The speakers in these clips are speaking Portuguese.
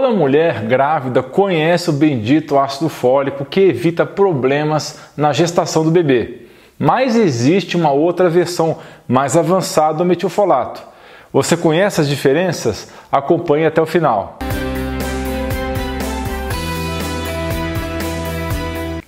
Toda mulher grávida conhece o bendito ácido fólico que evita problemas na gestação do bebê. Mas existe uma outra versão mais avançada do metilfolato. Você conhece as diferenças? Acompanhe até o final.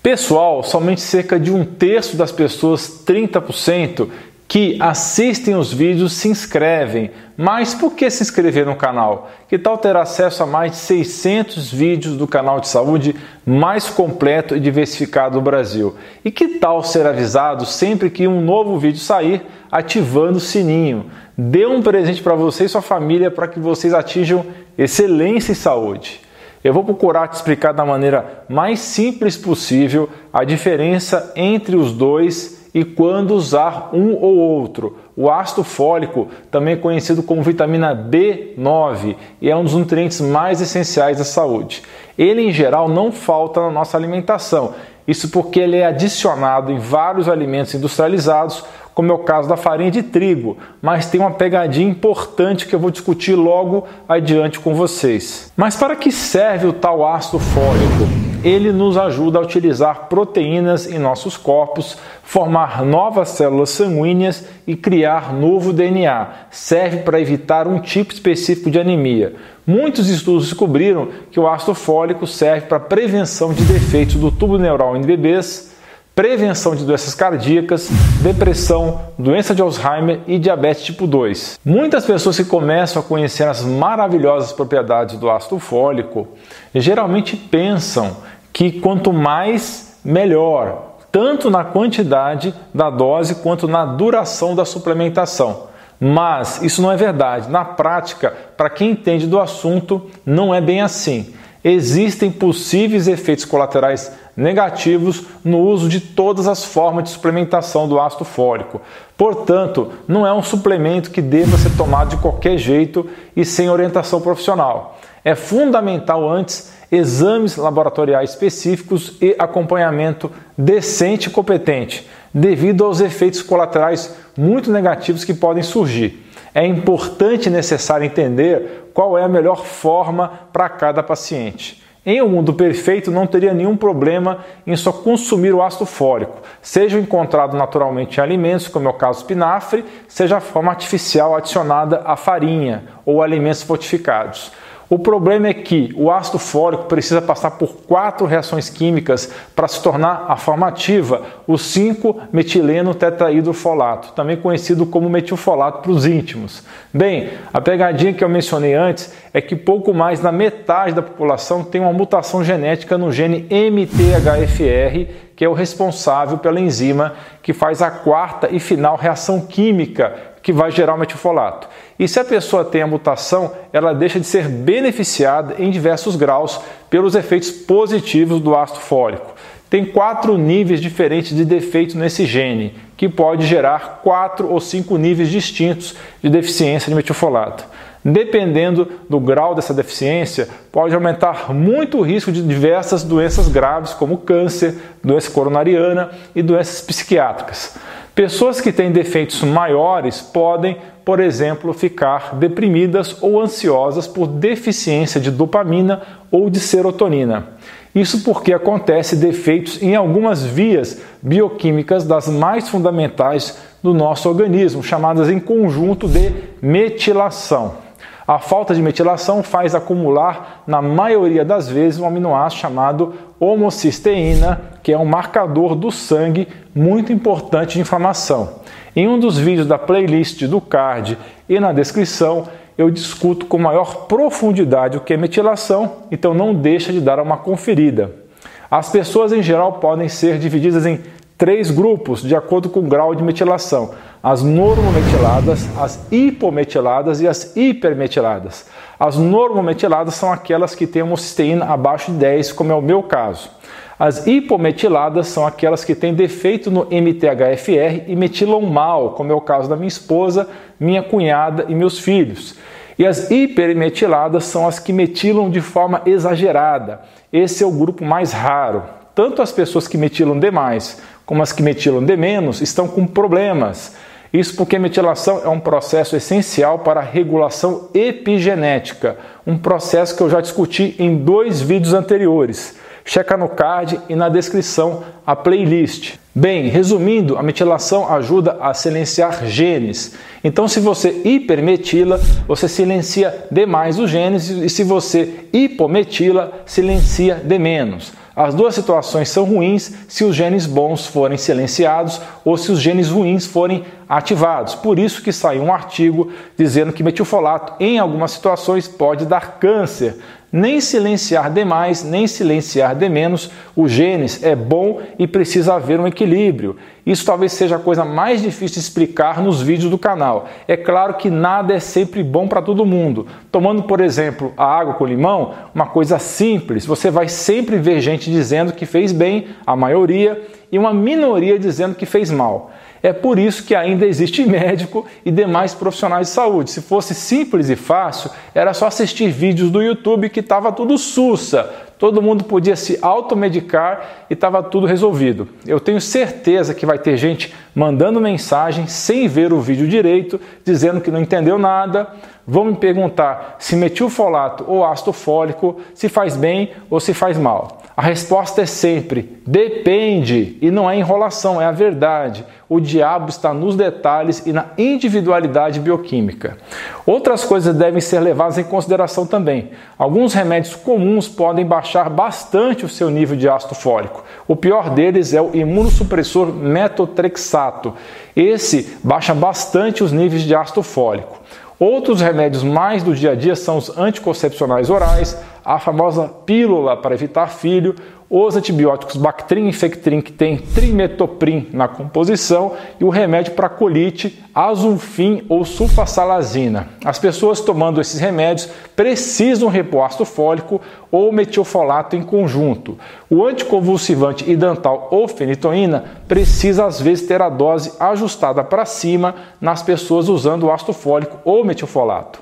Pessoal, somente cerca de um terço das pessoas, 30%, que assistem os vídeos se inscrevem. Mas por que se inscrever no canal? Que tal ter acesso a mais de 600 vídeos do canal de saúde mais completo e diversificado do Brasil? E que tal ser avisado sempre que um novo vídeo sair, ativando o sininho? Dê um presente para você e sua família para que vocês atinjam excelência em saúde. Eu vou procurar te explicar da maneira mais simples possível a diferença entre os dois e quando usar um ou outro. O ácido fólico, também conhecido como vitamina B9, e é um dos nutrientes mais essenciais da saúde. Ele, em geral, não falta na nossa alimentação. Isso porque ele é adicionado em vários alimentos industrializados, como é o caso da farinha de trigo, mas tem uma pegadinha importante que eu vou discutir logo adiante com vocês. Mas para que serve o tal ácido fólico? Ele nos ajuda a utilizar proteínas em nossos corpos, formar novas células sanguíneas e criar novo DNA. Serve para evitar um tipo específico de anemia. Muitos estudos descobriram que o ácido fólico serve para prevenção de defeitos do tubo neural em bebês, prevenção de doenças cardíacas, depressão, doença de Alzheimer e diabetes tipo 2. Muitas pessoas que começam a conhecer as maravilhosas propriedades do ácido fólico geralmente pensam que quanto mais, melhor, tanto na quantidade da dose quanto na duração da suplementação. Mas isso não é verdade. Na prática, para quem entende do assunto, não é bem assim. Existem possíveis efeitos colaterais negativos no uso de todas as formas de suplementação do ácido fólico. Portanto, não é um suplemento que deva ser tomado de qualquer jeito e sem orientação profissional. É fundamental antes exames laboratoriais específicos e acompanhamento decente e competente, devido aos efeitos colaterais muito negativos que podem surgir. É importante e necessário entender qual é a melhor forma para cada paciente. Em um mundo perfeito, não teria nenhum problema em só consumir o ácido fólico, seja encontrado naturalmente em alimentos, como é o caso do espinafre, seja a forma artificial adicionada à farinha ou alimentos fortificados. O problema é que o ácido fólico precisa passar por quatro reações químicas para se tornar a forma ativa, o 5-metileno tetrahidrofolato, também conhecido como metilfolato para os íntimos. Bem, a pegadinha que eu mencionei antes é que pouco mais da metade da população tem uma mutação genética no gene MTHFR, que é o responsável pela enzima que faz a quarta e final reação química que vai gerar o metilfolato. E se a pessoa tem a mutação, ela deixa de ser beneficiada em diversos graus pelos efeitos positivos do ácido fólico. Tem quatro níveis diferentes de defeito nesse gene, que pode gerar quatro ou cinco níveis distintos de deficiência de metilfolato. Dependendo do grau dessa deficiência, pode aumentar muito o risco de diversas doenças graves, como câncer, doença coronariana e doenças psiquiátricas. Pessoas que têm defeitos maiores podem, por exemplo, ficar deprimidas ou ansiosas por deficiência de dopamina ou de serotonina. Isso porque acontece defeitos em algumas vias bioquímicas das mais fundamentais do nosso organismo, chamadas em conjunto de metilação. A falta de metilação faz acumular, na maioria das vezes, um aminoácido chamado homocisteína, que é um marcador do sangue muito importante de inflamação. Em um dos vídeos da playlist do card e na descrição, eu discuto com maior profundidade o que é metilação, então não deixa de dar uma conferida. As pessoas em geral podem ser divididas em três grupos de acordo com o grau de metilação: as normometiladas, as hipometiladas e as hipermetiladas. As normometiladas são aquelas que têm homocisteína abaixo de 10, como é o meu caso. As hipometiladas são aquelas que têm defeito no MTHFR e metilam mal, como é o caso da minha esposa, minha cunhada e meus filhos. E as hipermetiladas são as que metilam de forma exagerada. Esse é o grupo mais raro. Tanto as pessoas que metilam demais como as que metilam de menos estão com problemas. Isso porque a metilação é um processo essencial para a regulação epigenética, um processo que eu já discuti em dois vídeos anteriores. Checa no card e na descrição a playlist. Bem, resumindo, a metilação ajuda a silenciar genes. Então, se você hipermetila, você silencia demais os genes e se você hipometila, silencia de menos. As duas situações são ruins se os genes bons forem silenciados ou se os genes ruins forem ativados. Por isso que saiu um artigo dizendo que metilfolato em algumas situações pode dar câncer. Nem silenciar demais, nem silenciar de menos os genes é bom e precisa haver um equilíbrio. Isso talvez seja a coisa mais difícil de explicar nos vídeos do canal. É claro que nada é sempre bom para todo mundo. Tomando, por exemplo, a água com limão, uma coisa simples, você vai sempre ver gente dizendo que fez bem, a maioria, e uma minoria dizendo que fez mal. É por isso que ainda existe médico e demais profissionais de saúde. Se fosse simples e fácil, era só assistir vídeos do YouTube que estava tudo sussa, todo mundo podia se automedicar e estava tudo resolvido. Eu tenho certeza que vai ter gente mandando mensagem sem ver o vídeo direito, dizendo que não entendeu nada. Vão me perguntar se metilfolato ou ácido fólico se faz bem ou se faz mal. A resposta é sempre depende e não é enrolação, é a verdade. O diabo está nos detalhes e na individualidade bioquímica. Outras coisas devem ser levadas em consideração também. Alguns remédios comuns podem baixar bastante o seu nível de ácido fólico. O pior deles é o imunossupressor metotrexato. Esse baixa bastante os níveis de ácido fólico. Outros remédios mais do dia a dia são os anticoncepcionais orais, a famosa pílula para evitar filho, os antibióticos Bactrim e Fectrim, que tem trimetoprim na composição, e o remédio para colite, azulfim ou sulfasalazina. As pessoas tomando esses remédios precisam repor ácido fólico ou metilfolato em conjunto. O anticonvulsivante idantal ou fenitoína precisa às vezes ter a dose ajustada para cima nas pessoas usando ácido fólico ou metilfolato.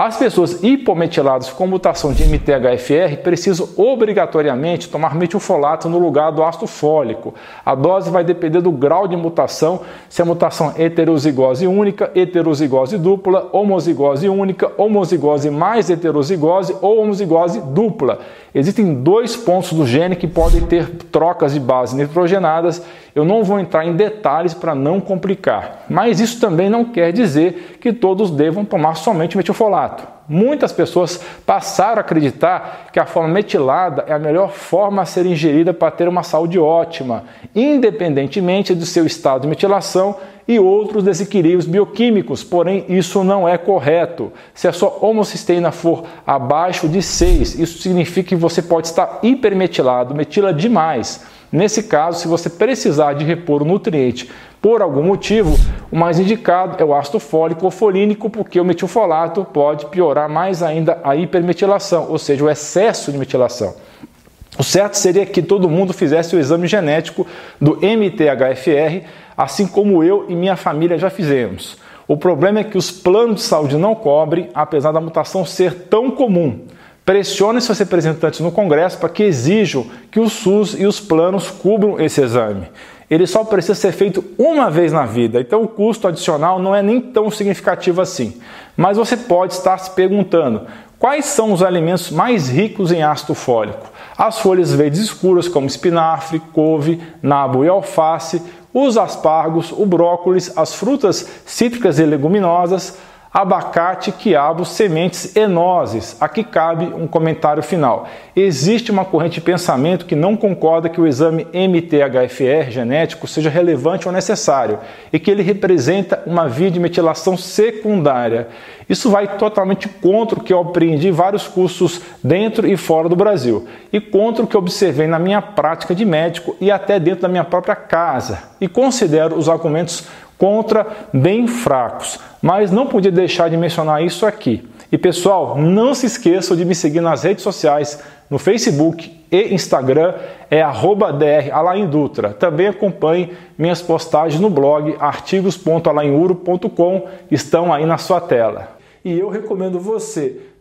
As pessoas hipometiladas com mutação de MTHFR precisam obrigatoriamente tomar metilfolato no lugar do ácido fólico. A dose vai depender do grau de mutação, se a mutação é heterozigose única, heterozigose dupla, homozigose única, homozigose mais heterozigose ou homozigose dupla. Existem dois pontos do gene que podem ter trocas de base nitrogenadas. Eu não vou entrar em detalhes para não complicar, mas isso também não quer dizer que todos devam tomar somente metilfolato. Muitas pessoas passaram a acreditar que a forma metilada é a melhor forma a ser ingerida para ter uma saúde ótima, independentemente do seu estado de metilação e outros desequilíbrios bioquímicos, porém isso não é correto. Se a sua homocisteína for abaixo de 6, isso significa que você pode estar hipermetilado, metila demais. Nesse caso, se você precisar de repor o nutriente por algum motivo, o mais indicado é o ácido fólico ou folínico, porque o metilfolato pode piorar mais ainda a hipermetilação, ou seja, o excesso de metilação. O certo seria que todo mundo fizesse o exame genético do MTHFR, assim como eu e minha família já fizemos. O problema é que os planos de saúde não cobrem, apesar da mutação ser tão comum. Pressione seus representantes no Congresso para que exijam que o SUS e os planos cubram esse exame. Ele só precisa ser feito uma vez na vida, então o custo adicional não é nem tão significativo assim. Mas você pode estar se perguntando: quais são os alimentos mais ricos em ácido fólico? As folhas verdes escuras, como espinafre, couve, nabo e alface, os aspargos, o brócolis, as frutas cítricas e leguminosas, abacate, quiabo, sementes e nozes. Aqui cabe um comentário final. Existe uma corrente de pensamento que não concorda que o exame MTHFR genético seja relevante ou necessário e que ele representa uma via de metilação secundária. Isso vai totalmente contra o que eu aprendi em vários cursos dentro e fora do Brasil e contra o que observei na minha prática de médico e até dentro da minha própria casa. E considero os argumentos contra bem fracos. Mas não podia deixar de mencionar isso aqui. E pessoal, não se esqueçam de me seguir nas redes sociais, no Facebook e Instagram, é @dralaindutra. Também acompanhe minhas postagens no blog artigos.alainuro.com, estão aí na sua tela. E eu recomendo você